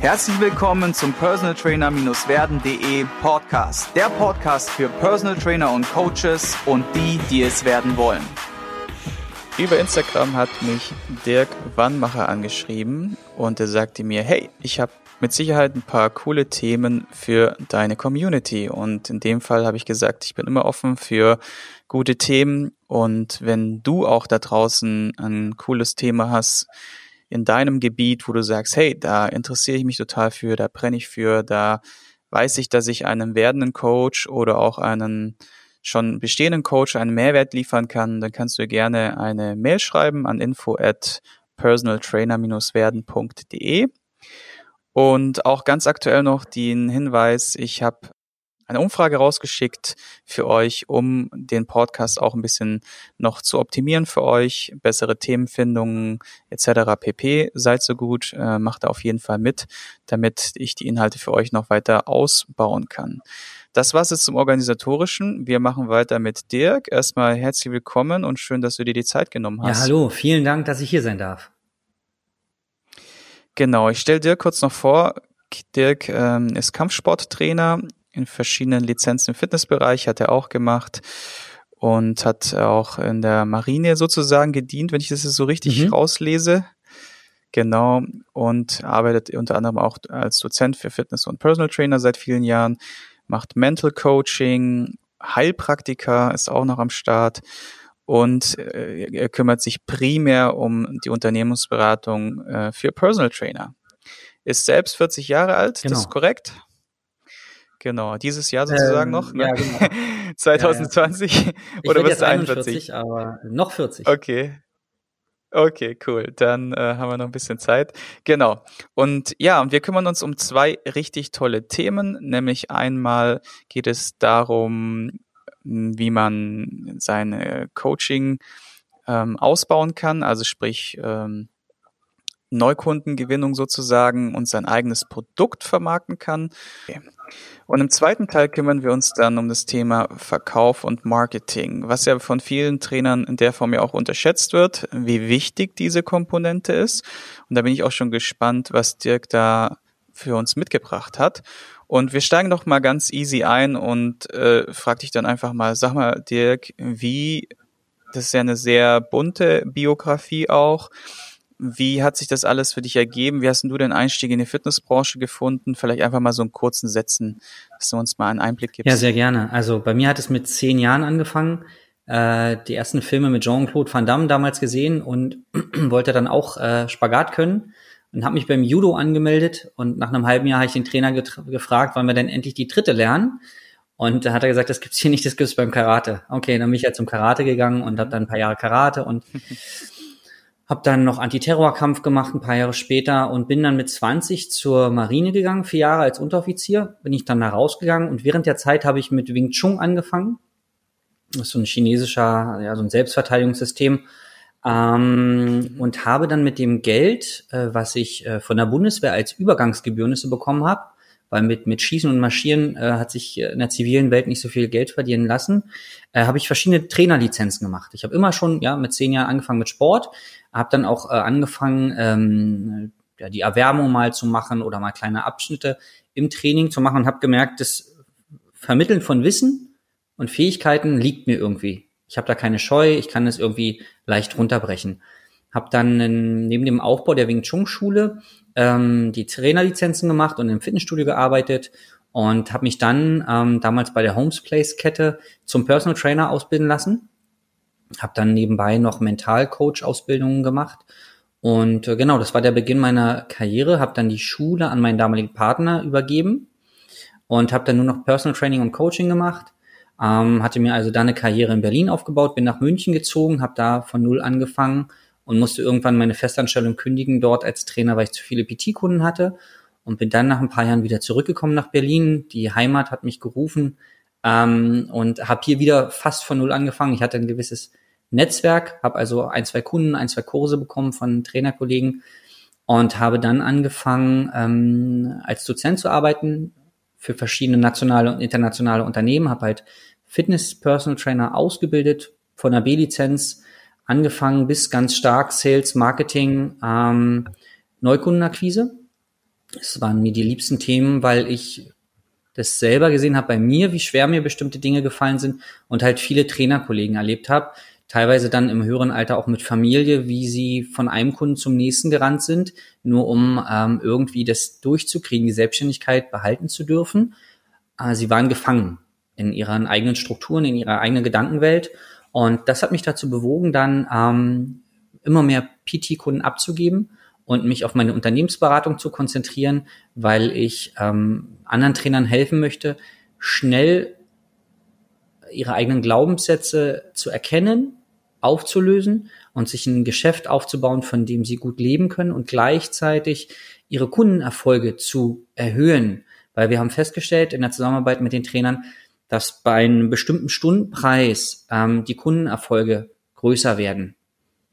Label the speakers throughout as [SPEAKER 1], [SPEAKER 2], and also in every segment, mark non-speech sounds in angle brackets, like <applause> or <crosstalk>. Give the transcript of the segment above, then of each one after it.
[SPEAKER 1] Herzlich willkommen zum Personal Trainer-werden.de Podcast. Der Podcast für Personal Trainer und Coaches und die, die es werden wollen.
[SPEAKER 2] Über Instagram hat mich Dirk Wannmacher angeschrieben und er sagte mir, hey, ich habe mit Sicherheit ein paar coole Themen für deine Community. Und in dem Fall habe ich gesagt, ich bin immer offen für gute Themen. Und wenn du auch da draußen ein cooles Thema hast, in deinem Gebiet, wo du sagst, hey, da interessiere ich mich total für, da brenne ich für, da weiß ich, dass ich einem werdenden Coach oder auch einen schon bestehenden Coach einen Mehrwert liefern kann, dann kannst du gerne eine Mail schreiben an info at personaltrainer-werden.de. Und auch ganz aktuell noch den Hinweis, ich habe eine Umfrage rausgeschickt für euch, um den Podcast auch ein bisschen noch zu optimieren für euch, bessere Themenfindungen etc. pp. Seid so gut, äh, macht da auf jeden Fall mit, damit ich die Inhalte für euch noch weiter ausbauen kann. Das war's jetzt zum Organisatorischen. Wir machen weiter mit Dirk. Erstmal herzlich willkommen und schön, dass du dir die Zeit genommen hast.
[SPEAKER 3] Ja, hallo. Vielen Dank, dass ich hier sein darf.
[SPEAKER 2] Genau, ich stelle dir kurz noch vor. Dirk ähm, ist Kampfsporttrainer, in verschiedenen Lizenzen im Fitnessbereich hat er auch gemacht und hat auch in der Marine sozusagen gedient, wenn ich das so richtig mhm. rauslese. Genau. Und arbeitet unter anderem auch als Dozent für Fitness und Personal Trainer seit vielen Jahren, macht Mental Coaching, Heilpraktiker ist auch noch am Start und äh, er kümmert sich primär um die Unternehmensberatung äh, für Personal Trainer. Ist selbst 40 Jahre alt, genau. das ist korrekt? Genau, dieses Jahr sozusagen ähm, noch, ne? Ja, genau. <laughs> 2020 ja, ja. <laughs> oder bist du 41?
[SPEAKER 3] aber noch 40.
[SPEAKER 2] Okay. Okay, cool. Dann äh, haben wir noch ein bisschen Zeit. Genau. Und ja, und wir kümmern uns um zwei richtig tolle Themen. Nämlich einmal geht es darum, wie man seine Coaching ähm, ausbauen kann, also sprich ähm, Neukundengewinnung sozusagen und sein eigenes Produkt vermarkten kann. Okay. Und im zweiten Teil kümmern wir uns dann um das Thema Verkauf und Marketing, was ja von vielen Trainern in der Form ja auch unterschätzt wird, wie wichtig diese Komponente ist. Und da bin ich auch schon gespannt, was Dirk da für uns mitgebracht hat. Und wir steigen doch mal ganz easy ein und äh, frag dich dann einfach mal, sag mal, Dirk, wie, das ist ja eine sehr bunte Biografie auch, wie hat sich das alles für dich ergeben? Wie hast du den Einstieg in die Fitnessbranche gefunden? Vielleicht einfach mal so einen kurzen Sätzen, dass du uns mal einen Einblick gibst.
[SPEAKER 3] Ja, sehr gerne. Also bei mir hat es mit zehn Jahren angefangen. Äh, die ersten Filme mit Jean-Claude Van Damme damals gesehen und <clears throat> wollte dann auch äh, Spagat können und habe mich beim Judo angemeldet und nach einem halben Jahr habe ich den Trainer gefragt, wann wir denn endlich die dritte lernen. Und da hat er gesagt, das gibt's hier nicht, das gibt's beim Karate. Okay, dann bin ich ja zum Karate gegangen und habe dann ein paar Jahre Karate und <laughs> Hab dann noch Antiterrorkampf gemacht, ein paar Jahre später und bin dann mit 20 zur Marine gegangen, vier Jahre als Unteroffizier. Bin ich dann da rausgegangen und während der Zeit habe ich mit Wing Chun angefangen. Das ist so ein chinesischer, ja, so ein Selbstverteidigungssystem. Ähm, und habe dann mit dem Geld, äh, was ich äh, von der Bundeswehr als Übergangsgebührnisse bekommen habe, weil mit, mit Schießen und Marschieren äh, hat sich in der zivilen Welt nicht so viel Geld verdienen lassen, äh, habe ich verschiedene Trainerlizenzen gemacht. Ich habe immer schon ja mit zehn Jahren angefangen mit Sport, habe dann auch äh, angefangen, ähm, ja, die Erwärmung mal zu machen oder mal kleine Abschnitte im Training zu machen und habe gemerkt, das Vermitteln von Wissen und Fähigkeiten liegt mir irgendwie. Ich habe da keine Scheu, ich kann es irgendwie leicht runterbrechen. Habe dann in, neben dem Aufbau der Wing Chun Schule ähm, die Trainerlizenzen gemacht und im Fitnessstudio gearbeitet und habe mich dann ähm, damals bei der Homes Place Kette zum Personal Trainer ausbilden lassen. Habe dann nebenbei noch Mentalcoach-Ausbildungen gemacht. Und äh, genau, das war der Beginn meiner Karriere. Habe dann die Schule an meinen damaligen Partner übergeben und habe dann nur noch Personal Training und Coaching gemacht. Ähm, hatte mir also da eine Karriere in Berlin aufgebaut, bin nach München gezogen, habe da von null angefangen und musste irgendwann meine Festanstellung kündigen dort als Trainer, weil ich zu viele PT-Kunden hatte und bin dann nach ein paar Jahren wieder zurückgekommen nach Berlin. Die Heimat hat mich gerufen ähm, und habe hier wieder fast von null angefangen. Ich hatte ein gewisses Netzwerk, habe also ein, zwei Kunden, ein, zwei Kurse bekommen von Trainerkollegen und habe dann angefangen, ähm, als Dozent zu arbeiten für verschiedene nationale und internationale Unternehmen, habe halt Fitness-Personal Trainer ausgebildet von der B-Lizenz angefangen bis ganz stark Sales, Marketing, ähm, Neukundenakquise. Es waren mir die liebsten Themen, weil ich das selber gesehen habe bei mir, wie schwer mir bestimmte Dinge gefallen sind und halt viele Trainerkollegen erlebt habe, teilweise dann im höheren Alter auch mit Familie, wie sie von einem Kunden zum nächsten gerannt sind, nur um ähm, irgendwie das durchzukriegen, die Selbstständigkeit behalten zu dürfen. Äh, sie waren gefangen in ihren eigenen Strukturen, in ihrer eigenen Gedankenwelt. Und das hat mich dazu bewogen, dann ähm, immer mehr PT-Kunden abzugeben und mich auf meine Unternehmensberatung zu konzentrieren, weil ich ähm, anderen Trainern helfen möchte, schnell ihre eigenen Glaubenssätze zu erkennen, aufzulösen und sich ein Geschäft aufzubauen, von dem sie gut leben können und gleichzeitig ihre Kundenerfolge zu erhöhen. Weil wir haben festgestellt in der Zusammenarbeit mit den Trainern, dass bei einem bestimmten Stundenpreis ähm, die Kundenerfolge größer werden,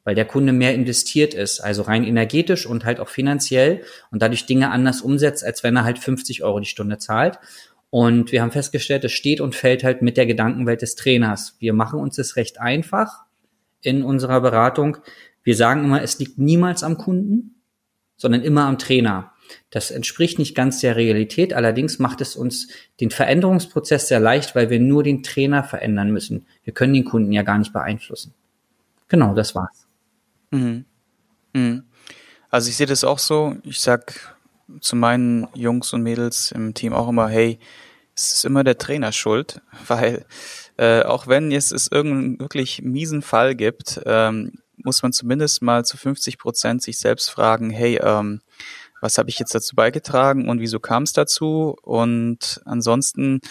[SPEAKER 3] weil der Kunde mehr investiert ist, also rein energetisch und halt auch finanziell und dadurch Dinge anders umsetzt, als wenn er halt 50 Euro die Stunde zahlt. Und wir haben festgestellt, es steht und fällt halt mit der Gedankenwelt des Trainers. Wir machen uns das recht einfach in unserer Beratung. Wir sagen immer, es liegt niemals am Kunden, sondern immer am Trainer. Das entspricht nicht ganz der Realität, allerdings macht es uns den Veränderungsprozess sehr leicht, weil wir nur den Trainer verändern müssen. Wir können den Kunden ja gar nicht beeinflussen. Genau, das war's. Mhm.
[SPEAKER 2] Mhm. Also ich sehe das auch so. Ich sag zu meinen Jungs und Mädels im Team auch immer, hey, es ist immer der Trainer schuld, <laughs> weil äh, auch wenn es, es irgendeinen wirklich miesen Fall gibt, ähm, muss man zumindest mal zu 50 Prozent sich selbst fragen, hey, ähm, was habe ich jetzt dazu beigetragen und wieso kam es dazu? Und ansonsten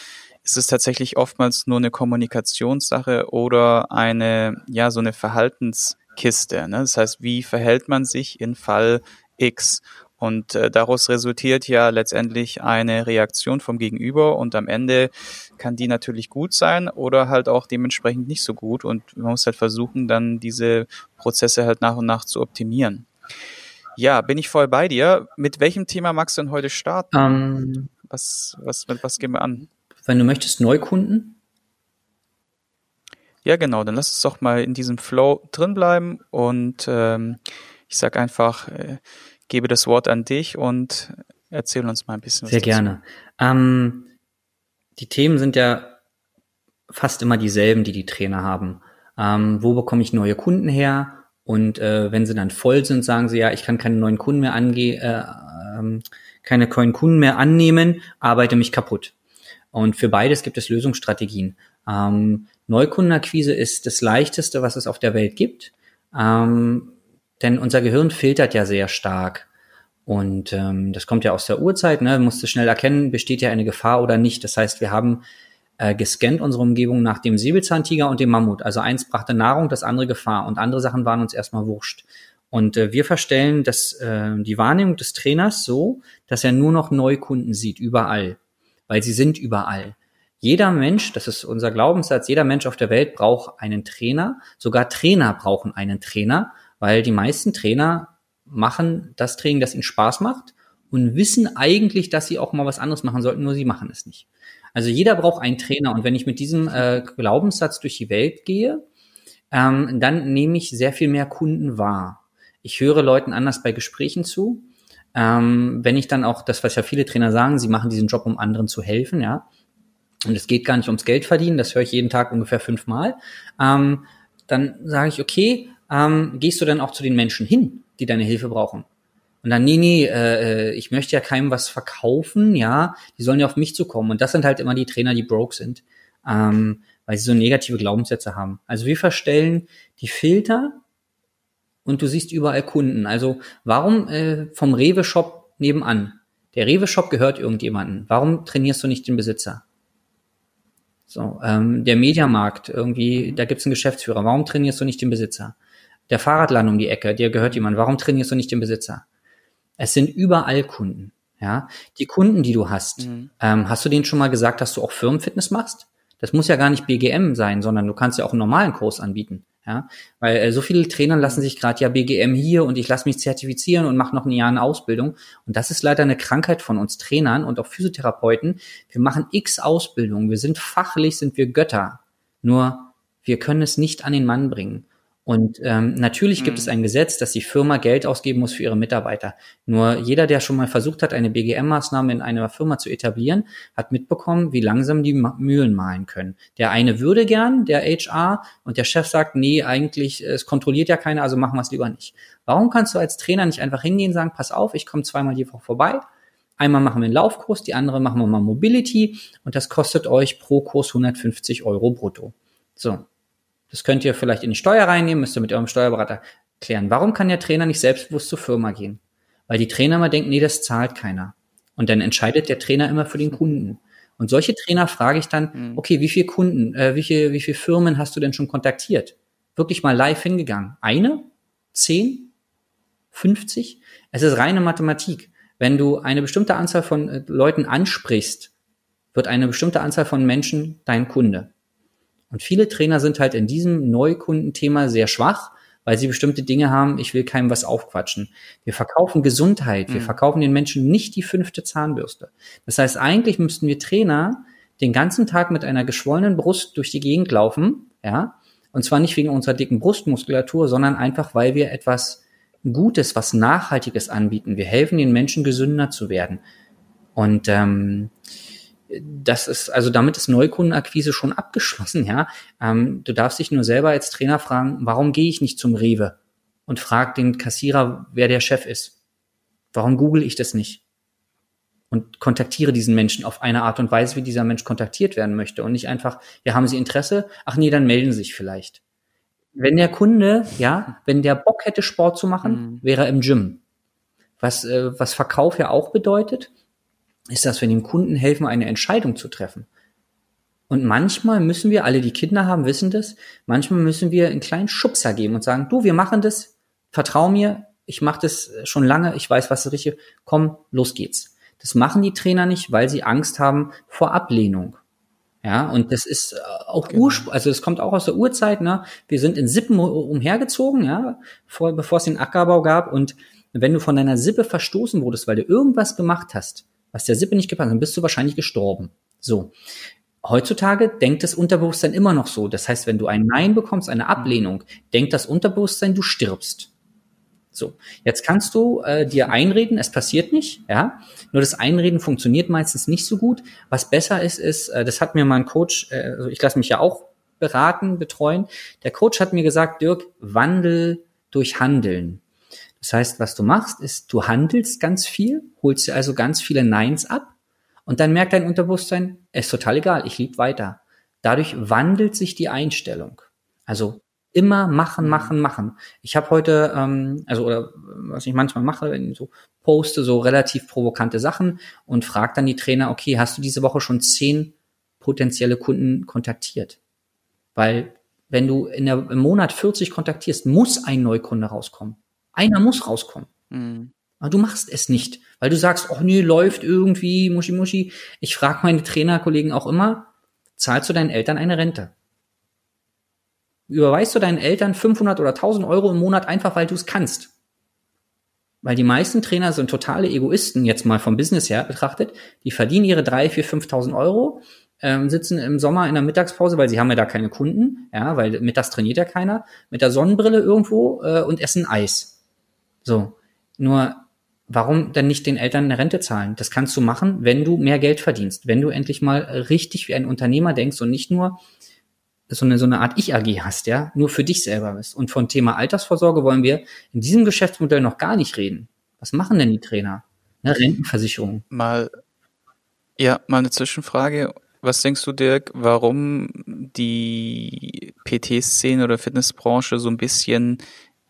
[SPEAKER 2] ist es tatsächlich oftmals nur eine Kommunikationssache oder eine, ja, so eine Verhaltenskiste. Ne? Das heißt, wie verhält man sich in Fall X? Und äh, daraus resultiert ja letztendlich eine Reaktion vom Gegenüber und am Ende kann die natürlich gut sein oder halt auch dementsprechend nicht so gut und man muss halt versuchen, dann diese Prozesse halt nach und nach zu optimieren. Ja, bin ich voll bei dir. Mit welchem Thema magst du denn heute starten? Ähm, was, was, mit was gehen wir an?
[SPEAKER 3] Wenn du möchtest, Neukunden.
[SPEAKER 2] Ja, genau. Dann lass uns doch mal in diesem Flow drin bleiben und ähm, ich sag einfach, äh, gebe das Wort an dich und erzähl uns mal ein bisschen
[SPEAKER 3] was. Sehr gerne. Ähm, die Themen sind ja fast immer dieselben, die die Trainer haben. Ähm, wo bekomme ich neue Kunden her? Und äh, wenn sie dann voll sind, sagen sie ja, ich kann keine neuen Kunden mehr angehen, äh, ähm, keine neuen Kunden mehr annehmen, arbeite mich kaputt. Und für beides gibt es Lösungsstrategien. Ähm, Neukundenakquise ist das leichteste, was es auf der Welt gibt, ähm, denn unser Gehirn filtert ja sehr stark. Und ähm, das kommt ja aus der Urzeit, ne? musste schnell erkennen, besteht ja eine Gefahr oder nicht. Das heißt, wir haben äh, gescannt, unsere Umgebung nach dem Säbelzahntiger und dem Mammut. Also eins brachte Nahrung, das andere Gefahr und andere Sachen waren uns erstmal wurscht. Und äh, wir verstellen das, äh, die Wahrnehmung des Trainers so, dass er nur noch Neukunden sieht, überall. Weil sie sind überall. Jeder Mensch, das ist unser Glaubenssatz, jeder Mensch auf der Welt braucht einen Trainer. Sogar Trainer brauchen einen Trainer, weil die meisten Trainer machen das Training, das ihnen Spaß macht und wissen eigentlich, dass sie auch mal was anderes machen sollten, nur sie machen es nicht. Also jeder braucht einen Trainer. Und wenn ich mit diesem äh, Glaubenssatz durch die Welt gehe, ähm, dann nehme ich sehr viel mehr Kunden wahr. Ich höre Leuten anders bei Gesprächen zu. Ähm, wenn ich dann auch, das was ja viele Trainer sagen, sie machen diesen Job, um anderen zu helfen, ja. Und es geht gar nicht ums Geld verdienen, das höre ich jeden Tag ungefähr fünfmal. Ähm, dann sage ich, okay, ähm, gehst du dann auch zu den Menschen hin, die deine Hilfe brauchen? Und dann, nee, nee, äh, ich möchte ja keinem was verkaufen, ja, die sollen ja auf mich zukommen. Und das sind halt immer die Trainer, die broke sind, ähm, weil sie so negative Glaubenssätze haben. Also wir verstellen die Filter und du siehst überall Kunden. Also warum äh, vom Rewe-Shop nebenan? Der Rewe-Shop gehört irgendjemanden. Warum trainierst du nicht den Besitzer? So, ähm, der Mediamarkt, irgendwie, da gibt's einen Geschäftsführer. Warum trainierst du nicht den Besitzer? Der Fahrradladen um die Ecke, dir gehört jemand. Warum trainierst du nicht den Besitzer? Es sind überall Kunden. Ja, die Kunden, die du hast, mhm. ähm, hast du denen schon mal gesagt, dass du auch Firmenfitness machst? Das muss ja gar nicht BGM sein, sondern du kannst ja auch einen normalen Kurs anbieten. Ja, weil äh, so viele Trainer lassen sich gerade ja BGM hier und ich lasse mich zertifizieren und mache noch ein Jahr eine Ausbildung. Und das ist leider eine Krankheit von uns Trainern und auch Physiotherapeuten. Wir machen x Ausbildungen. Wir sind fachlich, sind wir Götter. Nur wir können es nicht an den Mann bringen. Und ähm, natürlich gibt es
[SPEAKER 2] Mhm.
[SPEAKER 3] ein Gesetz, dass die Firma Geld ausgeben muss für ihre Mitarbeiter. Nur jeder, der schon mal versucht hat, eine BGM-Maßnahme in einer Firma zu etablieren, hat mitbekommen, wie langsam die Mühlen mahlen können. Der eine würde gern, der HR, und der Chef sagt, nee, eigentlich, äh, es kontrolliert ja keiner, also machen wir es lieber nicht. Warum kannst du als Trainer nicht einfach hingehen und sagen, pass auf, ich komme zweimal die Woche vorbei, Einmal machen wir einen Laufkurs, die andere machen wir mal Mobility und das kostet euch pro Kurs 150 Euro brutto. So. Das könnt ihr vielleicht in die Steuer reinnehmen, müsst ihr mit eurem Steuerberater klären. Warum kann der Trainer nicht selbstbewusst zur Firma gehen? Weil die Trainer immer denken, nee, das zahlt keiner. Und dann entscheidet der Trainer immer für den Kunden. Und solche Trainer frage ich dann,
[SPEAKER 2] Mhm.
[SPEAKER 3] okay, wie viele Kunden, äh, wie viele, wie viele Firmen hast du denn schon kontaktiert? Wirklich mal live hingegangen? Eine? Zehn? 50? Es ist reine Mathematik. Wenn du eine bestimmte Anzahl von äh, Leuten ansprichst, wird eine bestimmte Anzahl von Menschen dein Kunde. Und viele Trainer sind halt in diesem Neukundenthema sehr schwach, weil sie bestimmte Dinge haben, ich will keinem was aufquatschen. Wir verkaufen Gesundheit, wir
[SPEAKER 2] Mhm.
[SPEAKER 3] verkaufen den Menschen nicht die fünfte Zahnbürste. Das heißt, eigentlich müssten wir Trainer den ganzen Tag mit einer geschwollenen Brust durch die Gegend laufen, ja, und zwar nicht wegen unserer dicken Brustmuskulatur, sondern einfach, weil wir etwas Gutes, was Nachhaltiges anbieten. Wir helfen den Menschen, gesünder zu werden. Und ähm, das ist, also damit ist Neukundenakquise schon abgeschlossen, ja. Ähm, du darfst dich nur selber als Trainer fragen, warum gehe ich nicht zum Rewe und frag den Kassierer, wer der Chef ist? Warum google ich das nicht? Und kontaktiere diesen Menschen auf eine Art und Weise, wie dieser Mensch kontaktiert werden möchte und nicht einfach, ja, haben Sie Interesse? Ach nee, dann melden Sie sich vielleicht. Wenn der Kunde, ja, wenn der Bock hätte, Sport zu machen,
[SPEAKER 2] Mhm.
[SPEAKER 3] wäre er im Gym. Was, äh, was Verkauf ja auch bedeutet, ist, dass wir dem Kunden helfen, eine Entscheidung zu treffen. Und manchmal müssen wir, alle die Kinder haben, wissen das, manchmal müssen wir einen kleinen Schubser geben und sagen, du, wir machen das, vertrau mir, ich mache das schon lange, ich weiß, was ist richtig, komm, los geht's. Das machen die Trainer nicht, weil sie Angst haben vor Ablehnung. Ja, und das ist äh, auch
[SPEAKER 2] Genau.
[SPEAKER 3] Urspr also es kommt auch aus der Urzeit, ne? Wir sind in Sippen umhergezogen, ja, vor, bevor es den Ackerbau gab. Und wenn du von deiner Sippe verstoßen wurdest, weil du irgendwas gemacht hast, was der Sippe nicht gepasst hat, dann bist du wahrscheinlich gestorben. So. Heutzutage denkt das Unterbewusstsein immer noch so. Das heißt, wenn du ein Nein bekommst, eine Ablehnung, denkt das Unterbewusstsein, du stirbst. So, jetzt kannst du äh, dir einreden, es passiert nicht, ja. Nur das Einreden funktioniert meistens nicht so gut. Was besser ist, ist, äh, das hat mir mein Coach, äh, also ich lasse mich ja auch beraten, betreuen. Der Coach hat mir gesagt, Dirk, Wandel durch Handeln. Das heißt, was du machst, ist, du handelst ganz viel, holst dir also ganz viele Neins ab und dann merkt dein Unterbewusstsein, ist total egal, ich lieb weiter. Dadurch wandelt sich die Einstellung. Also immer machen, machen, machen. Ich habe heute, ähm, also oder was ich manchmal mache, wenn ich so poste so relativ provokante Sachen und frage dann die Trainer, okay, hast du diese Woche schon zehn potenzielle Kunden kontaktiert? Weil wenn du in der, im Monat 40 kontaktierst, muss ein Neukunde rauskommen. Einer muss rauskommen.
[SPEAKER 2] Mhm.
[SPEAKER 3] Aber du machst es nicht, weil du sagst, oh nee, läuft irgendwie, muschi muschi. Ich frage meine Trainerkollegen auch immer, zahlst du deinen Eltern eine Rente? Überweist du deinen Eltern 500 oder 1000 Euro im Monat einfach, weil du es kannst? Weil die meisten Trainer sind totale Egoisten, jetzt mal vom Business her betrachtet. Die verdienen ihre 3, 4, 5.000 Euro, ähm, sitzen im Sommer in der Mittagspause, weil sie haben ja da keine Kunden, ja, weil mittags trainiert ja keiner, mit der Sonnenbrille irgendwo äh, und essen Eis. So, nur warum dann nicht den Eltern eine Rente zahlen? Das kannst du machen, wenn du mehr Geld verdienst, wenn du endlich mal richtig wie ein Unternehmer denkst und nicht nur so eine, so eine Art Ich-AG hast, ja, nur für dich selber bist. Und von Thema Altersvorsorge wollen wir in diesem Geschäftsmodell noch gar nicht reden. Was machen denn die Trainer? Ne, Rentenversicherung.
[SPEAKER 2] Mal, ja, mal eine Zwischenfrage. Was denkst du, Dirk, warum die PT-Szene oder Fitnessbranche so ein bisschen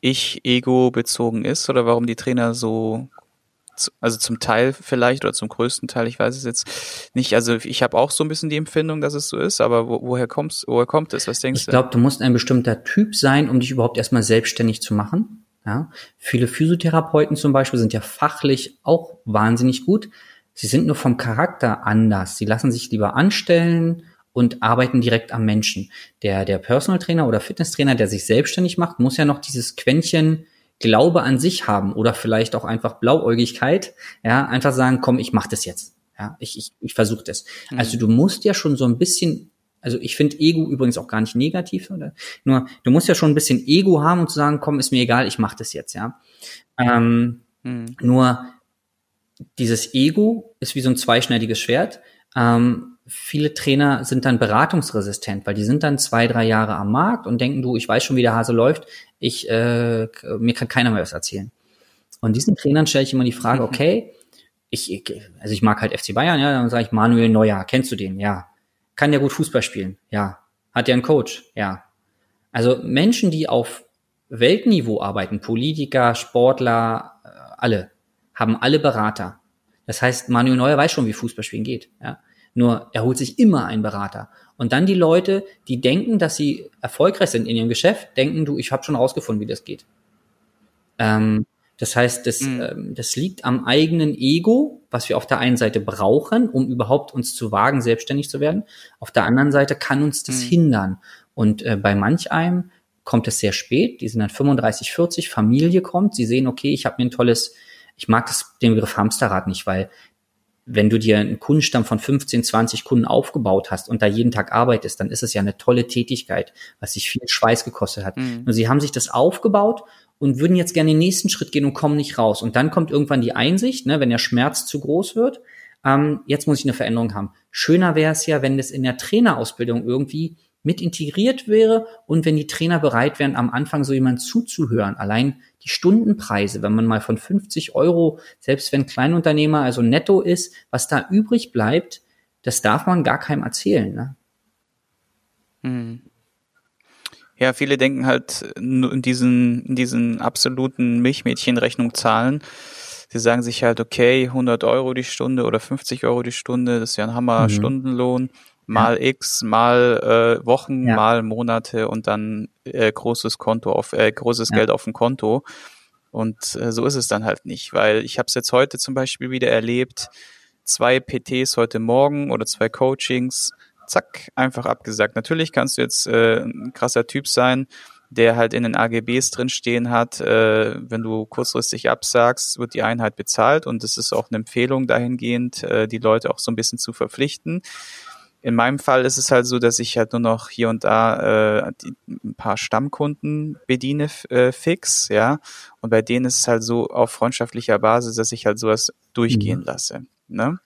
[SPEAKER 2] ich-ego bezogen ist oder warum die Trainer so also zum Teil vielleicht oder zum größten Teil, ich weiß es jetzt nicht. Also ich habe auch so ein bisschen die Empfindung, dass es so ist, aber wo, woher kommst, woher kommt es? Was denkst
[SPEAKER 3] Ich
[SPEAKER 2] du?
[SPEAKER 3] glaube, du musst ein bestimmter Typ sein, um dich überhaupt erstmal selbstständig zu machen. Ja? Viele Physiotherapeuten zum Beispiel sind ja fachlich auch wahnsinnig gut. Sie sind nur vom Charakter anders. Sie lassen sich lieber anstellen und arbeiten direkt am Menschen. Der, der Personal Trainer oder Fitnesstrainer, der sich selbstständig macht, muss ja noch dieses Quäntchen Glaube an sich haben oder vielleicht auch einfach Blauäugigkeit. Ja, einfach sagen, komm, ich mach das jetzt. Ja, ich, ich, ich versuche das. Also du musst ja schon so ein bisschen Also ich finde Ego übrigens auch gar nicht negativ. Oder? Nur du musst ja schon ein bisschen Ego haben und zu sagen, komm, ist mir egal, ich mache das jetzt, ja. Ähm, hm. Nur dieses Ego ist wie so ein zweischneidiges Schwert. Ähm, viele Trainer sind dann beratungsresistent, weil die sind dann zwei, drei Jahre am Markt und denken, du, ich weiß schon, wie der Hase läuft, ich, äh, mir kann keiner mehr was erzählen. Und diesen Trainern stelle ich immer die Frage, mhm. okay, ich, also ich mag halt FC Bayern, ja, dann sage ich Manuel Neuer, kennst du den? Ja. Kann der gut Fußball spielen? Ja. Hat der einen Coach? Ja. Also Menschen, die auf Weltniveau arbeiten, Politiker, Sportler, äh, alle, haben alle Berater. Das heißt, Manuel Neuer weiß schon, wie Fußballspielen geht. Ja? Nur er holt sich immer einen Berater. Und dann die Leute, die denken, dass sie erfolgreich sind in ihrem Geschäft, denken, du, ich habe schon rausgefunden, wie das geht. Ähm, das heißt, das, mhm. ähm, das liegt am eigenen Ego, was wir auf der einen Seite brauchen, um überhaupt uns zu wagen, selbstständig zu werden. Auf der anderen Seite kann uns das mhm. hindern. Und äh, bei manch einem kommt es sehr spät. Die sind dann 35, 40, Familie kommt. Sie sehen, okay, ich habe mir ein tolles, ich mag das, den Begriff Hamsterrad nicht, weil wenn du dir einen Kundenstamm von 15, 20 Kunden aufgebaut hast und da jeden Tag arbeitest, dann ist es ja eine tolle Tätigkeit, was sich viel Schweiß gekostet hat. Mhm. Und sie haben sich das aufgebaut und würden jetzt gerne den nächsten Schritt gehen und kommen nicht raus. Und dann kommt irgendwann die Einsicht, ne, wenn der Schmerz zu groß wird, ähm, jetzt muss ich eine Veränderung haben. Schöner wäre es ja, wenn das in der Trainerausbildung irgendwie mit integriert wäre und wenn die Trainer bereit wären, am Anfang so jemand zuzuhören. Allein die Stundenpreise, wenn man mal von 50 Euro, selbst wenn Kleinunternehmer also netto ist, was da übrig bleibt, das darf man gar keinem erzählen. Ne?
[SPEAKER 2] Hm. Ja, viele denken halt in diesen, in diesen absoluten Milchmädchenrechnung zahlen. Sie sagen sich halt, okay, 100 Euro die Stunde oder 50 Euro die Stunde, das ist ja ein Hammer-Stundenlohn. Mhm. Mal ja. X, mal äh, Wochen, ja. mal Monate und dann äh, großes Konto auf, äh, großes ja. Geld auf dem Konto. Und äh, so ist es dann halt nicht, weil ich habe es jetzt heute zum Beispiel wieder erlebt, zwei PTs heute Morgen oder zwei Coachings, zack, einfach abgesagt. Natürlich kannst du jetzt äh, ein krasser Typ sein, der halt in den AGBs drinstehen hat, äh, wenn du kurzfristig absagst, wird die Einheit bezahlt und es ist auch eine Empfehlung dahingehend, äh, die Leute auch so ein bisschen zu verpflichten. In meinem Fall ist es halt so, dass ich halt nur noch hier und da äh, die, ein paar Stammkunden bediene äh, fix, ja. Und bei denen ist es halt so auf freundschaftlicher Basis, dass ich halt sowas durchgehen mhm. lasse. Ne?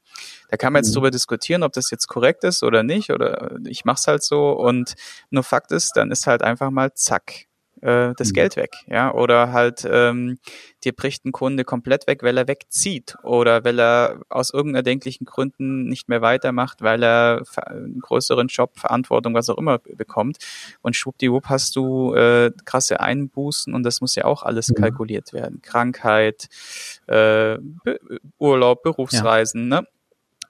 [SPEAKER 2] Da kann man jetzt mhm. drüber diskutieren, ob das jetzt korrekt ist oder nicht, oder ich mach's halt so. Und nur Fakt ist, dann ist halt einfach mal zack äh, das mhm. Geld weg, ja, oder halt ähm, dir bricht ein Kunde komplett weg, weil er wegzieht oder weil er aus irgendeinen Gründen nicht mehr weitermacht, weil er einen größeren Job, Verantwortung, was auch immer bekommt und schwuppdiwupp hast du äh, krasse Einbußen und das muss ja auch alles kalkuliert werden. Krankheit, äh, Be Urlaub, Berufsreisen, ja. ne?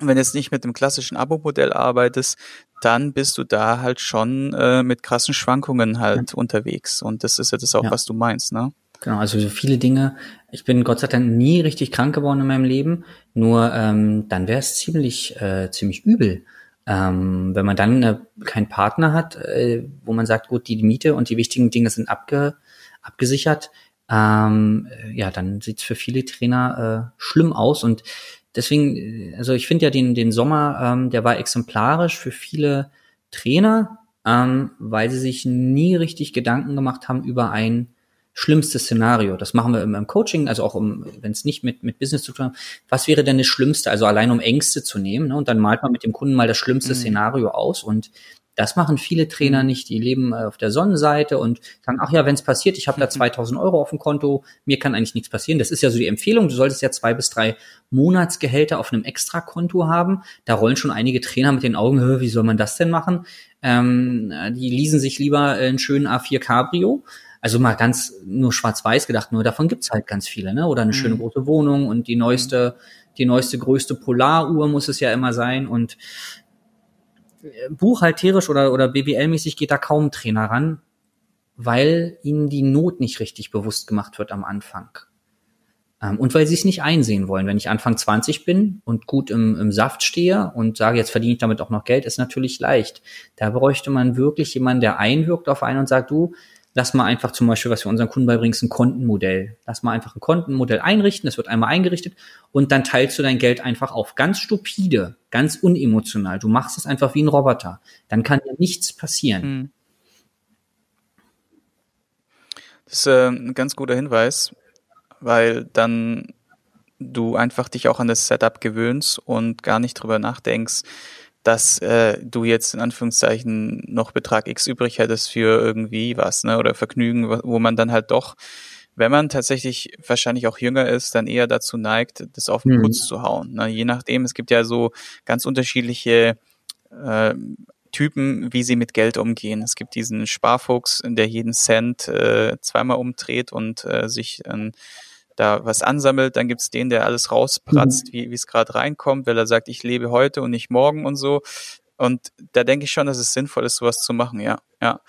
[SPEAKER 2] Wenn du jetzt nicht mit dem klassischen Abo-Modell arbeitest, dann bist du da halt schon äh, mit krassen Schwankungen halt ja. unterwegs. Und das ist ja das auch, ja. was du meinst, ne?
[SPEAKER 3] Genau, also so viele Dinge. Ich bin Gott sei Dank nie richtig krank geworden in meinem Leben. Nur ähm, dann wäre es ziemlich, äh, ziemlich übel. Ähm, wenn man dann äh, keinen Partner hat, äh, wo man sagt, gut, die Miete und die wichtigen Dinge sind abge, abgesichert, ähm, ja, dann sieht's für viele Trainer äh, schlimm aus. Und deswegen, also ich finde ja den, den Sommer, ähm, der war exemplarisch für viele Trainer, ähm, weil sie sich nie richtig Gedanken gemacht haben über ein schlimmstes Szenario. Das machen wir im, im Coaching, also auch um, wenn es nicht mit, mit Business zu tun hat. Was wäre denn das Schlimmste? Also allein um Ängste zu nehmen. Ne? Und dann malt man mit dem Kunden mal das schlimmste mhm. Szenario aus und das machen viele Trainer mhm. nicht. Die leben äh, auf der Sonnenseite und sagen, ach ja, wenn es passiert, ich habe da 2000 mhm. Euro auf dem Konto, mir kann eigentlich nichts passieren. Das ist ja so die Empfehlung. Du solltest ja zwei bis drei Monatsgehälter auf einem Extrakonto haben. Da rollen schon einige Trainer mit den Augen, wie soll man das denn machen? Ähm, die leasen sich lieber einen schönen A4 Cabrio. Also mal ganz nur schwarz-weiß gedacht, nur davon gibt's halt ganz viele, ne? Oder eine mhm. schöne große Wohnung und die neueste, die neueste, größte Polaruhr muss es ja immer sein. Und buchhalterisch oder, oder BWL-mäßig geht da kaum Trainer ran, weil ihnen die Not nicht richtig bewusst gemacht wird am Anfang. Ähm, und weil sie es nicht einsehen wollen. Wenn ich Anfang 20 bin und gut im, im Saft stehe und sage, jetzt verdiene ich damit auch noch Geld, ist natürlich leicht. Da bräuchte man wirklich jemanden, der einwirkt auf einen und sagt, du, lass mal einfach zum Beispiel, was wir unseren Kunden beibringen, ist ein Kontenmodell. Lass mal einfach ein Kontenmodell einrichten, das wird einmal eingerichtet und dann teilst du dein Geld einfach auf. Ganz stupide, ganz unemotional. Du machst es einfach wie ein Roboter. Dann kann dir nichts passieren. Mhm.
[SPEAKER 2] Das ist äh, ein ganz guter Hinweis, weil dann du einfach dich auch an das Setup gewöhnst und gar nicht drüber nachdenkst, dass äh, du jetzt in Anführungszeichen noch Betrag X übrig hättest für irgendwie was, ne, oder Vergnügen, wo man dann halt doch, wenn man tatsächlich wahrscheinlich auch jünger ist, dann eher dazu neigt, das auf den mhm. Putz zu hauen. Ne? Je nachdem, es gibt ja so ganz unterschiedliche äh, Typen, wie sie mit Geld umgehen. Es gibt diesen Sparfuchs, der jeden Cent äh, zweimal umdreht und äh, sich äh, da was ansammelt. Dann gibt's den, der alles rauspratzt, mhm. wie es gerade reinkommt, weil er sagt, ich lebe heute und nicht morgen und so. Und da denke ich schon, dass es sinnvoll ist, sowas zu machen, ja. ja.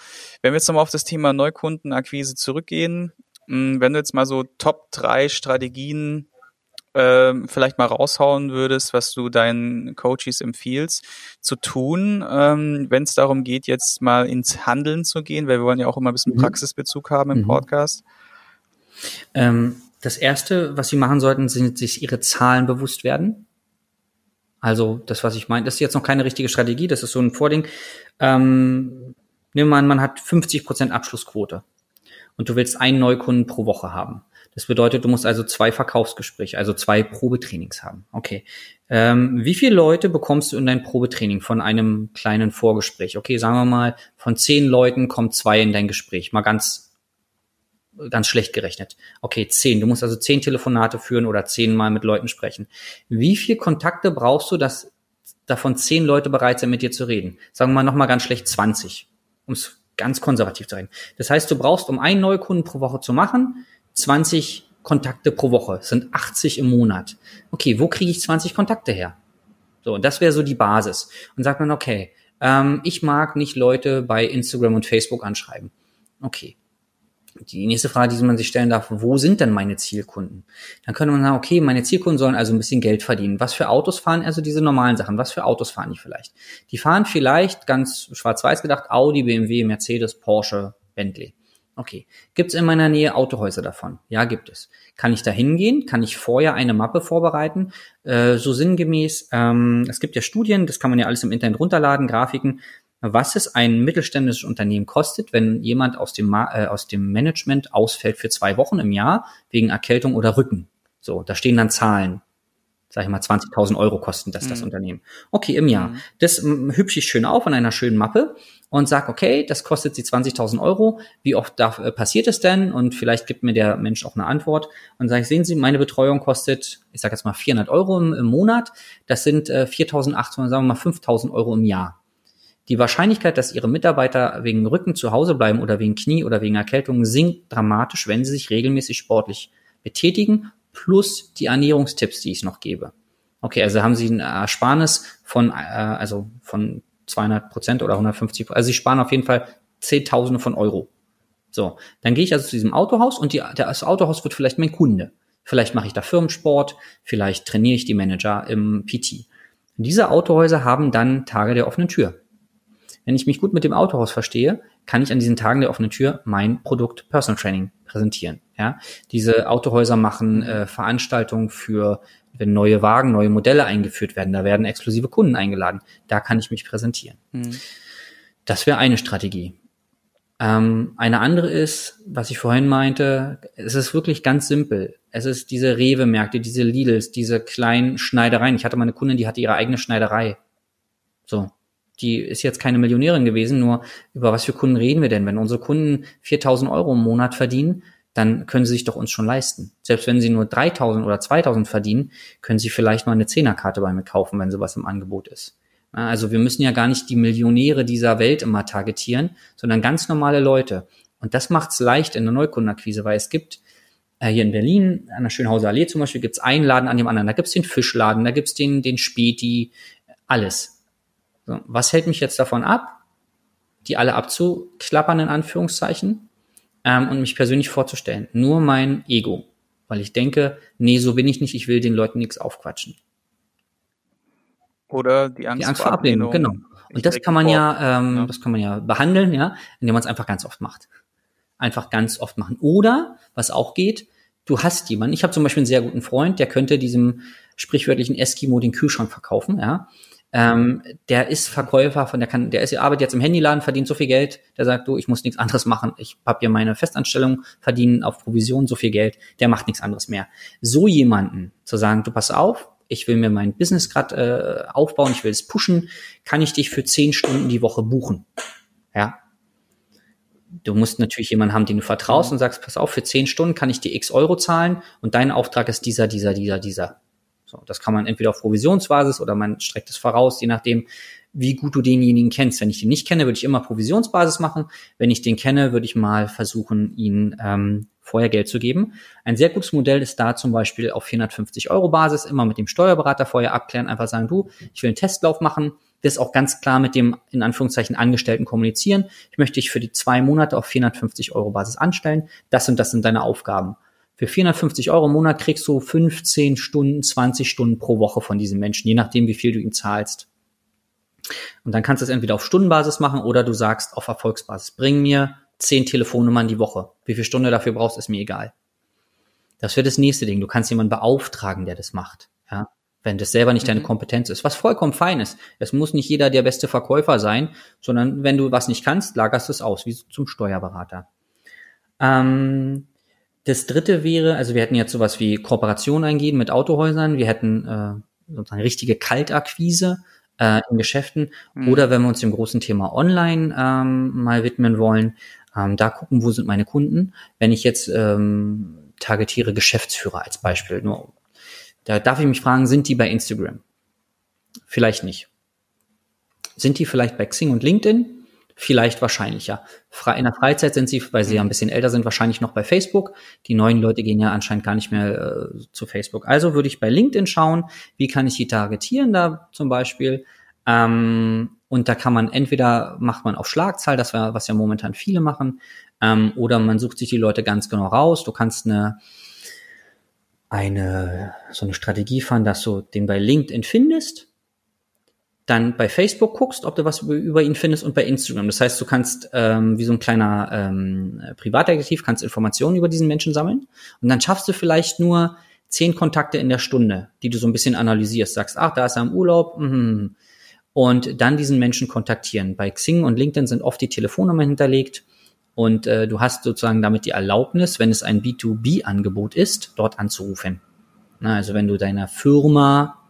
[SPEAKER 2] Wenn wir jetzt nochmal auf das Thema Neukundenakquise zurückgehen, hm, wenn du jetzt mal so Top drei Strategien ähm, vielleicht mal raushauen würdest, was du deinen Coaches empfiehlst, zu tun, ähm, wenn es darum geht, jetzt mal ins Handeln zu gehen, weil wir wollen ja auch immer ein bisschen mhm. Praxisbezug haben im mhm. Podcast.
[SPEAKER 3] Ähm, das erste, was Sie machen sollten, sind sich Ihre Zahlen bewusst werden. Also das, was ich meine, das ist jetzt noch keine richtige Strategie, das ist so ein Vording. Ähm, wir an, man hat 50 Prozent Abschlussquote und du willst einen Neukunden pro Woche haben. Das bedeutet, du musst also zwei Verkaufsgespräche, also zwei Probetrainings haben. Okay. Ähm, wie viele Leute bekommst du in dein Probetraining von einem kleinen Vorgespräch? Okay, sagen wir mal, von zehn Leuten kommen zwei in dein Gespräch. Mal ganz ganz schlecht gerechnet. Okay, zehn. Du musst also zehn Telefonate führen oder zehnmal mit Leuten sprechen. Wie viel Kontakte brauchst du, dass davon zehn Leute bereit sind, mit dir zu reden? Sagen wir mal nochmal ganz schlecht 20, um es ganz konservativ zu reden. Das heißt, du brauchst, um einen Neukunden pro Woche zu machen, 20 Kontakte pro Woche. Das sind 80 im Monat. Okay, wo kriege ich 20 Kontakte her? So, das wäre so die Basis. Und sagt man, okay, ähm, ich mag nicht Leute bei Instagram und Facebook anschreiben. Okay, die nächste Frage, die man sich stellen darf, wo sind denn meine Zielkunden? Dann könnte man sagen, okay, meine Zielkunden sollen also ein bisschen Geld verdienen. Was für Autos fahren also diese normalen Sachen? Was für Autos fahren die vielleicht? Die fahren vielleicht ganz schwarz-weiß gedacht Audi, BMW, Mercedes, Porsche, Bentley. Okay. Gibt es in meiner Nähe Autohäuser davon? Ja, gibt es. Kann ich da hingehen? Kann ich vorher eine Mappe vorbereiten? Äh, so sinngemäß, ähm, es gibt ja Studien, das kann man ja alles im Internet runterladen, Grafiken, was es ein mittelständisches Unternehmen kostet, wenn jemand aus dem, äh, aus dem Management ausfällt für zwei Wochen im Jahr wegen Erkältung oder Rücken. So, da stehen dann Zahlen. Sag ich mal, 20.000 Euro kosten das, mhm. das Unternehmen. Okay, im Jahr. Mhm. Das hübsch ich schön auf in einer schönen Mappe und sag, okay, das kostet sie 20.000 Euro. Wie oft da, äh, passiert es denn? Und vielleicht gibt mir der Mensch auch eine Antwort. Und sage ich, sehen Sie, meine Betreuung kostet, ich sage jetzt mal 400 Euro im, im Monat. Das sind äh, 4.800, sagen wir mal 5.000 Euro im Jahr. Die Wahrscheinlichkeit, dass ihre Mitarbeiter wegen Rücken zu Hause bleiben oder wegen Knie oder wegen Erkältung sinkt dramatisch, wenn sie sich regelmäßig sportlich betätigen, plus die Ernährungstipps, die ich noch gebe. Okay, also haben Sie ein Ersparnis von, äh, also von 200 Prozent oder 150, also Sie sparen auf jeden Fall Zehntausende von Euro. So, dann gehe ich also zu diesem Autohaus und die, das Autohaus wird vielleicht mein Kunde. Vielleicht mache ich da Firmensport, vielleicht trainiere ich die Manager im PT. Diese Autohäuser haben dann Tage der offenen Tür. Wenn ich mich gut mit dem Autohaus verstehe, kann ich an diesen Tagen der offenen Tür mein Produkt Personal Training präsentieren. Ja, diese Autohäuser machen äh, Veranstaltungen für, wenn neue Wagen, neue Modelle eingeführt werden, da werden exklusive Kunden eingeladen. Da kann ich mich präsentieren. Mhm. Das wäre eine Strategie. Ähm, eine andere ist, was ich vorhin meinte, es ist wirklich ganz simpel. Es ist diese Rewe-Märkte, diese Lidls, diese kleinen Schneidereien. Ich hatte mal eine Kundin, die hatte ihre eigene Schneiderei. So die ist jetzt keine Millionärin gewesen, nur über was für Kunden reden wir denn? Wenn unsere Kunden 4000 Euro im Monat verdienen, dann können sie sich doch uns schon leisten. Selbst wenn sie nur 3000 oder 2000 verdienen, können sie vielleicht mal eine Zehnerkarte bei mir kaufen, wenn sowas im Angebot ist. Also wir müssen ja gar nicht die Millionäre dieser Welt immer targetieren, sondern ganz normale Leute. Und das macht's leicht in der Neukundenakquise, weil es gibt äh, hier in Berlin, an der Schönhauser Allee zum Beispiel, gibt's einen Laden an dem anderen. Da gibt's den Fischladen, da gibt's den, den Späti, alles. So, was hält mich jetzt davon ab, die alle abzuklappern, in Anführungszeichen, ähm, und mich persönlich vorzustellen? Nur mein Ego. Weil ich denke, nee, so bin ich nicht, ich will den Leuten nichts aufquatschen.
[SPEAKER 2] Oder die Angst, die Angst vor Ablehnung.
[SPEAKER 3] Genau. Und das kann man ja, ähm, ja, das kann man ja behandeln, ja, indem man es einfach ganz oft macht. einfach ganz oft machen. Oder, was auch geht, du hast jemanden. Ich habe zum Beispiel einen sehr guten Freund, der könnte diesem sprichwörtlichen Eskimo den Kühlschrank verkaufen, ja. Ähm, der ist Verkäufer von der kann, der ist, arbeitet jetzt im Handyladen, verdient so viel Geld, der sagt, du, ich muss nichts anderes machen. Ich habe hier meine Festanstellung, verdienen auf Provision so viel Geld, der macht nichts anderes mehr. So jemanden zu sagen, du pass auf, ich will mir mein Business gerade äh, aufbauen, ich will es pushen, kann ich dich für zehn Stunden die Woche buchen. Ja. Du musst natürlich jemanden haben, den du vertraust und sagst, pass auf, für zehn Stunden kann ich dir x Euro zahlen und dein Auftrag ist dieser, dieser, dieser, dieser. So, das kann man entweder auf Provisionsbasis oder man streckt es voraus, je nachdem, wie gut du denjenigen kennst. Wenn ich den nicht kenne, würde ich immer Provisionsbasis machen. Wenn ich den kenne, würde ich mal versuchen, ihn ähm, vorher Geld zu geben. Ein sehr gutes Modell ist da zum Beispiel auf 450 Euro Basis, immer mit dem Steuerberater vorher abklären, einfach sagen, du, ich will einen Testlauf machen, das auch ganz klar mit dem, in Anführungszeichen, Angestellten kommunizieren. Ich möchte dich für die zwei Monate auf 450 Euro Basis anstellen. Das und das sind deine Aufgaben. Für 450 Euro im Monat kriegst du 15 Stunden, 20 Stunden pro Woche von diesem Menschen, je nachdem, wie viel du ihm zahlst. Und dann kannst du es entweder auf Stundenbasis machen oder du sagst auf Erfolgsbasis, bring mir 10 Telefonnummern die Woche. Wie viel Stunde dafür brauchst, ist mir egal. Das wird das nächste Ding. Du kannst jemanden beauftragen, der das macht. Ja? Wenn das selber nicht mhm. deine Kompetenz ist. Was vollkommen fein ist. Es muss nicht jeder der beste Verkäufer sein, sondern wenn du was nicht kannst, lagerst du es aus, wie zum Steuerberater. Ähm, das dritte wäre, also wir hätten jetzt sowas wie Kooperation eingehen mit Autohäusern, wir hätten äh, sozusagen richtige Kaltakquise äh, in Geschäften mhm. oder wenn wir uns dem großen Thema Online ähm, mal widmen wollen, ähm, da gucken, wo sind meine Kunden. Wenn ich jetzt ähm, targetiere Geschäftsführer als Beispiel, nur da darf ich mich fragen, sind die bei Instagram? Vielleicht nicht. Sind die vielleicht bei Xing und LinkedIn? Vielleicht wahrscheinlicher. In der Freizeit sind sie, weil sie ja ein bisschen älter sind, wahrscheinlich noch bei Facebook. Die neuen Leute gehen ja anscheinend gar nicht mehr äh, zu Facebook. Also würde ich bei LinkedIn schauen, wie kann ich die targetieren da zum Beispiel. Ähm, und da kann man entweder macht man auf Schlagzahl, das war, was ja momentan viele machen, ähm, oder man sucht sich die Leute ganz genau raus. Du kannst eine eine so eine Strategie fahren, dass du den bei LinkedIn findest dann bei Facebook guckst, ob du was über, ihn findest und bei Instagram. Das heißt, du kannst ähm, wie so ein kleiner ähm, Privatdetektiv kannst Informationen über diesen Menschen sammeln und dann schaffst du vielleicht nur zehn Kontakte in der Stunde, die du so ein bisschen analysierst. Sagst, ach, da ist er im Urlaub. Mm, und dann diesen Menschen kontaktieren. Bei Xing und LinkedIn sind oft die Telefonnummern hinterlegt und äh, du hast sozusagen damit die Erlaubnis, wenn es ein B2B-Angebot ist, dort anzurufen. Na, also wenn du deiner Firma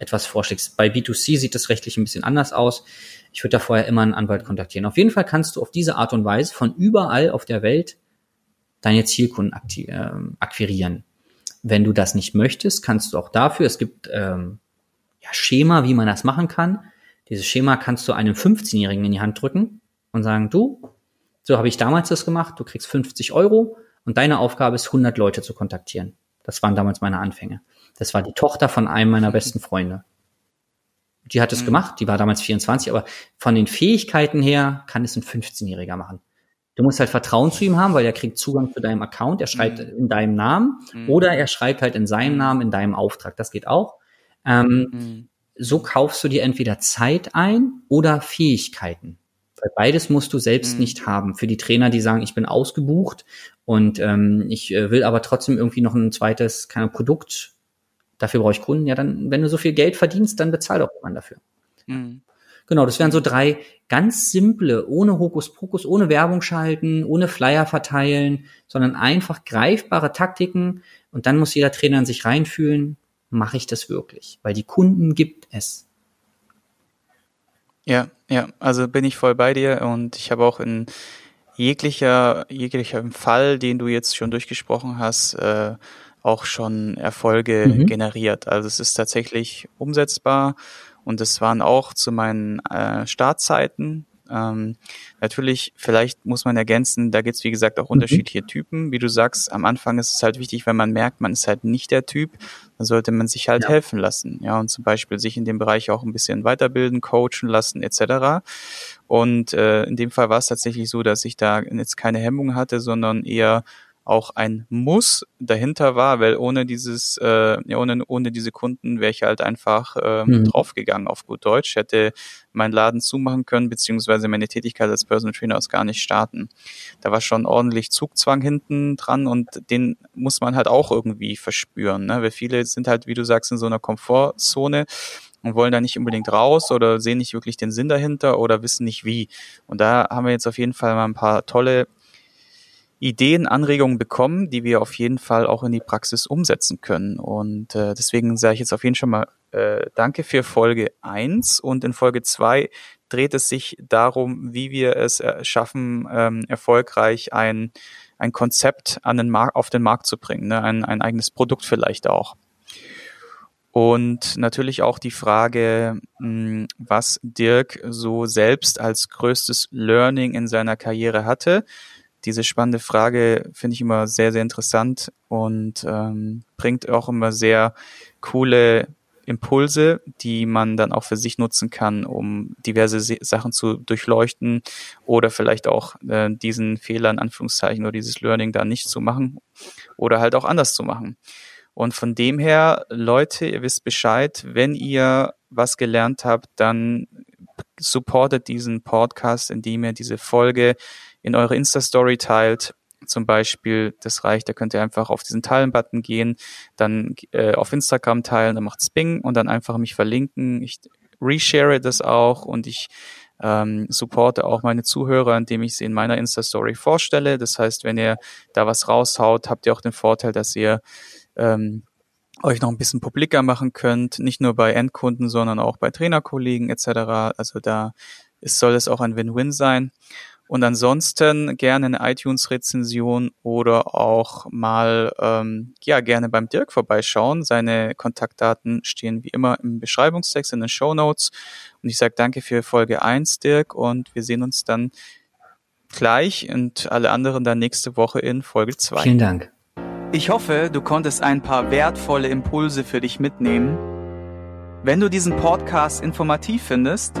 [SPEAKER 3] etwas vorschlägst. Bei B2C sieht das rechtlich ein bisschen anders aus. Ich würde da vorher immer einen Anwalt kontaktieren. Auf jeden Fall kannst du auf diese Art und Weise von überall auf der Welt deine Zielkunden äh, akquirieren. Wenn du das nicht möchtest, kannst du auch dafür, es gibt ähm, ja, Schema, wie man das machen kann. Dieses Schema kannst du einem 15-Jährigen in die Hand drücken und sagen, du, so habe ich damals das gemacht, du kriegst 50 Euro und deine Aufgabe ist, 100 Leute zu kontaktieren. Das waren damals meine Anfänge. Das war die Tochter von einem meiner besten Freunde. Die hat es mhm. gemacht, die war damals 24, aber von den Fähigkeiten her kann es ein 15-Jähriger machen. Du musst halt Vertrauen zu ihm haben, weil er kriegt Zugang zu deinem Account, er schreibt mhm. in deinem Namen mhm. oder er schreibt halt in seinem mhm. Namen, in deinem Auftrag. Das geht auch. Ähm, mhm. so kaufst du dir entweder Zeit ein oder Fähigkeiten. Weil beides musst du selbst mhm. nicht haben. Für die Trainer, die sagen, ich bin ausgebucht und ähm, ich äh, will aber trotzdem irgendwie noch ein zweites keine Produkt dafür brauche ich Kunden. Ja, dann, wenn du so viel Geld verdienst, dann bezahl doch jemand dafür. Mhm. Genau, das wären so drei ganz simple, ohne Hokuspokus, ohne Werbung schalten, ohne Flyer verteilen, sondern einfach greifbare Taktiken. Und dann muss jeder Trainer in sich reinfühlen, mache ich das wirklich? Weil die Kunden gibt es.
[SPEAKER 2] Ja, ja, also bin ich voll bei dir und ich habe auch in jeglicher, jeglicher Fall, den du jetzt schon durchgesprochen hast, äh, auch schon Erfolge mhm. generiert. Also es ist tatsächlich umsetzbar und es waren auch zu meinen äh, Startzeiten. Ähm, natürlich, vielleicht muss man ergänzen, da gibt's wie gesagt auch mhm. unterschiedliche Typen. Wie du sagst, am Anfang ist es halt wichtig, wenn man merkt, man ist halt nicht der Typ, dann sollte man sich halt ja. helfen lassen. Ja, und zum Beispiel sich in dem Bereich auch ein bisschen weiterbilden, coachen lassen, etc. Und äh, in dem Fall war es tatsächlich so, dass ich da jetzt keine Hemmung hatte, sondern eher auch ein Muss dahinter war, weil ohne dieses, äh, ohne, ohne diese Kunden wäre ich halt einfach äh, mhm. draufgegangen auf gut Deutsch, hätte meinen Laden zumachen können, beziehungsweise meine Tätigkeit als Personal Trainer aus gar nicht starten. Da war schon ordentlich Zugzwang hinten dran und den muss man halt auch irgendwie verspüren, ne? weil viele sind halt, wie du sagst, in so einer Komfortzone und wollen da nicht unbedingt raus oder sehen nicht wirklich den Sinn dahinter oder wissen nicht wie. Und da haben wir jetzt auf jeden Fall mal ein paar tolle Ideen, Anregungen bekommen, die wir auf jeden Fall auch in die Praxis umsetzen können. Und äh, deswegen sage ich jetzt auf jeden Fall mal äh, danke für Folge eins und in Folge zwei dreht es sich darum, wie wir es schaffen, ähm, erfolgreich ein, ein Konzept an den Markt, auf den Markt zu bringen, ne? ein, ein eigenes Produkt vielleicht auch. Und natürlich auch die Frage, hm, was Dirk so selbst als größtes Learning in seiner Karriere hatte diese spannende Frage finde ich immer sehr, sehr interessant und ähm, bringt auch immer sehr coole Impulse, die man dann auch für sich nutzen kann, um diverse Sachen zu durchleuchten oder vielleicht auch äh, diesen Fehler in Anführungszeichen oder dieses Learning da nicht zu machen oder halt auch anders zu machen. Und von dem her, Leute, ihr wisst Bescheid, wenn ihr was gelernt habt, dann supportet diesen Podcast, indem ihr diese Folge in eure Insta-Story teilt, zum Beispiel, das reicht, da könnt ihr einfach auf diesen Teilen-Button gehen, dann äh, auf Instagram teilen, dann macht's Bing und dann einfach mich verlinken. Ich reshare das auch und ich ähm, supporte auch meine Zuhörer, indem ich sie in meiner Insta-Story vorstelle. Das heißt, wenn ihr da was raushaut, habt ihr auch den Vorteil, dass ihr ähm, euch noch ein bisschen publiker machen könnt, nicht nur bei Endkunden, sondern auch bei Trainerkollegen etc. Also da ist, soll es auch ein Win-Win sein. Und ansonsten gerne eine iTunes-Rezension oder auch mal ähm, ja gerne beim Dirk vorbeischauen. Seine Kontaktdaten stehen wie immer im Beschreibungstext in den Show Notes. Und ich sage danke für Folge 1, Dirk, und wir sehen uns dann gleich und alle anderen dann nächste Woche in Folge 2.
[SPEAKER 3] Vielen Dank.
[SPEAKER 1] Ich hoffe, du konntest ein paar wertvolle Impulse für dich mitnehmen. Wenn du diesen Podcast informativ findest,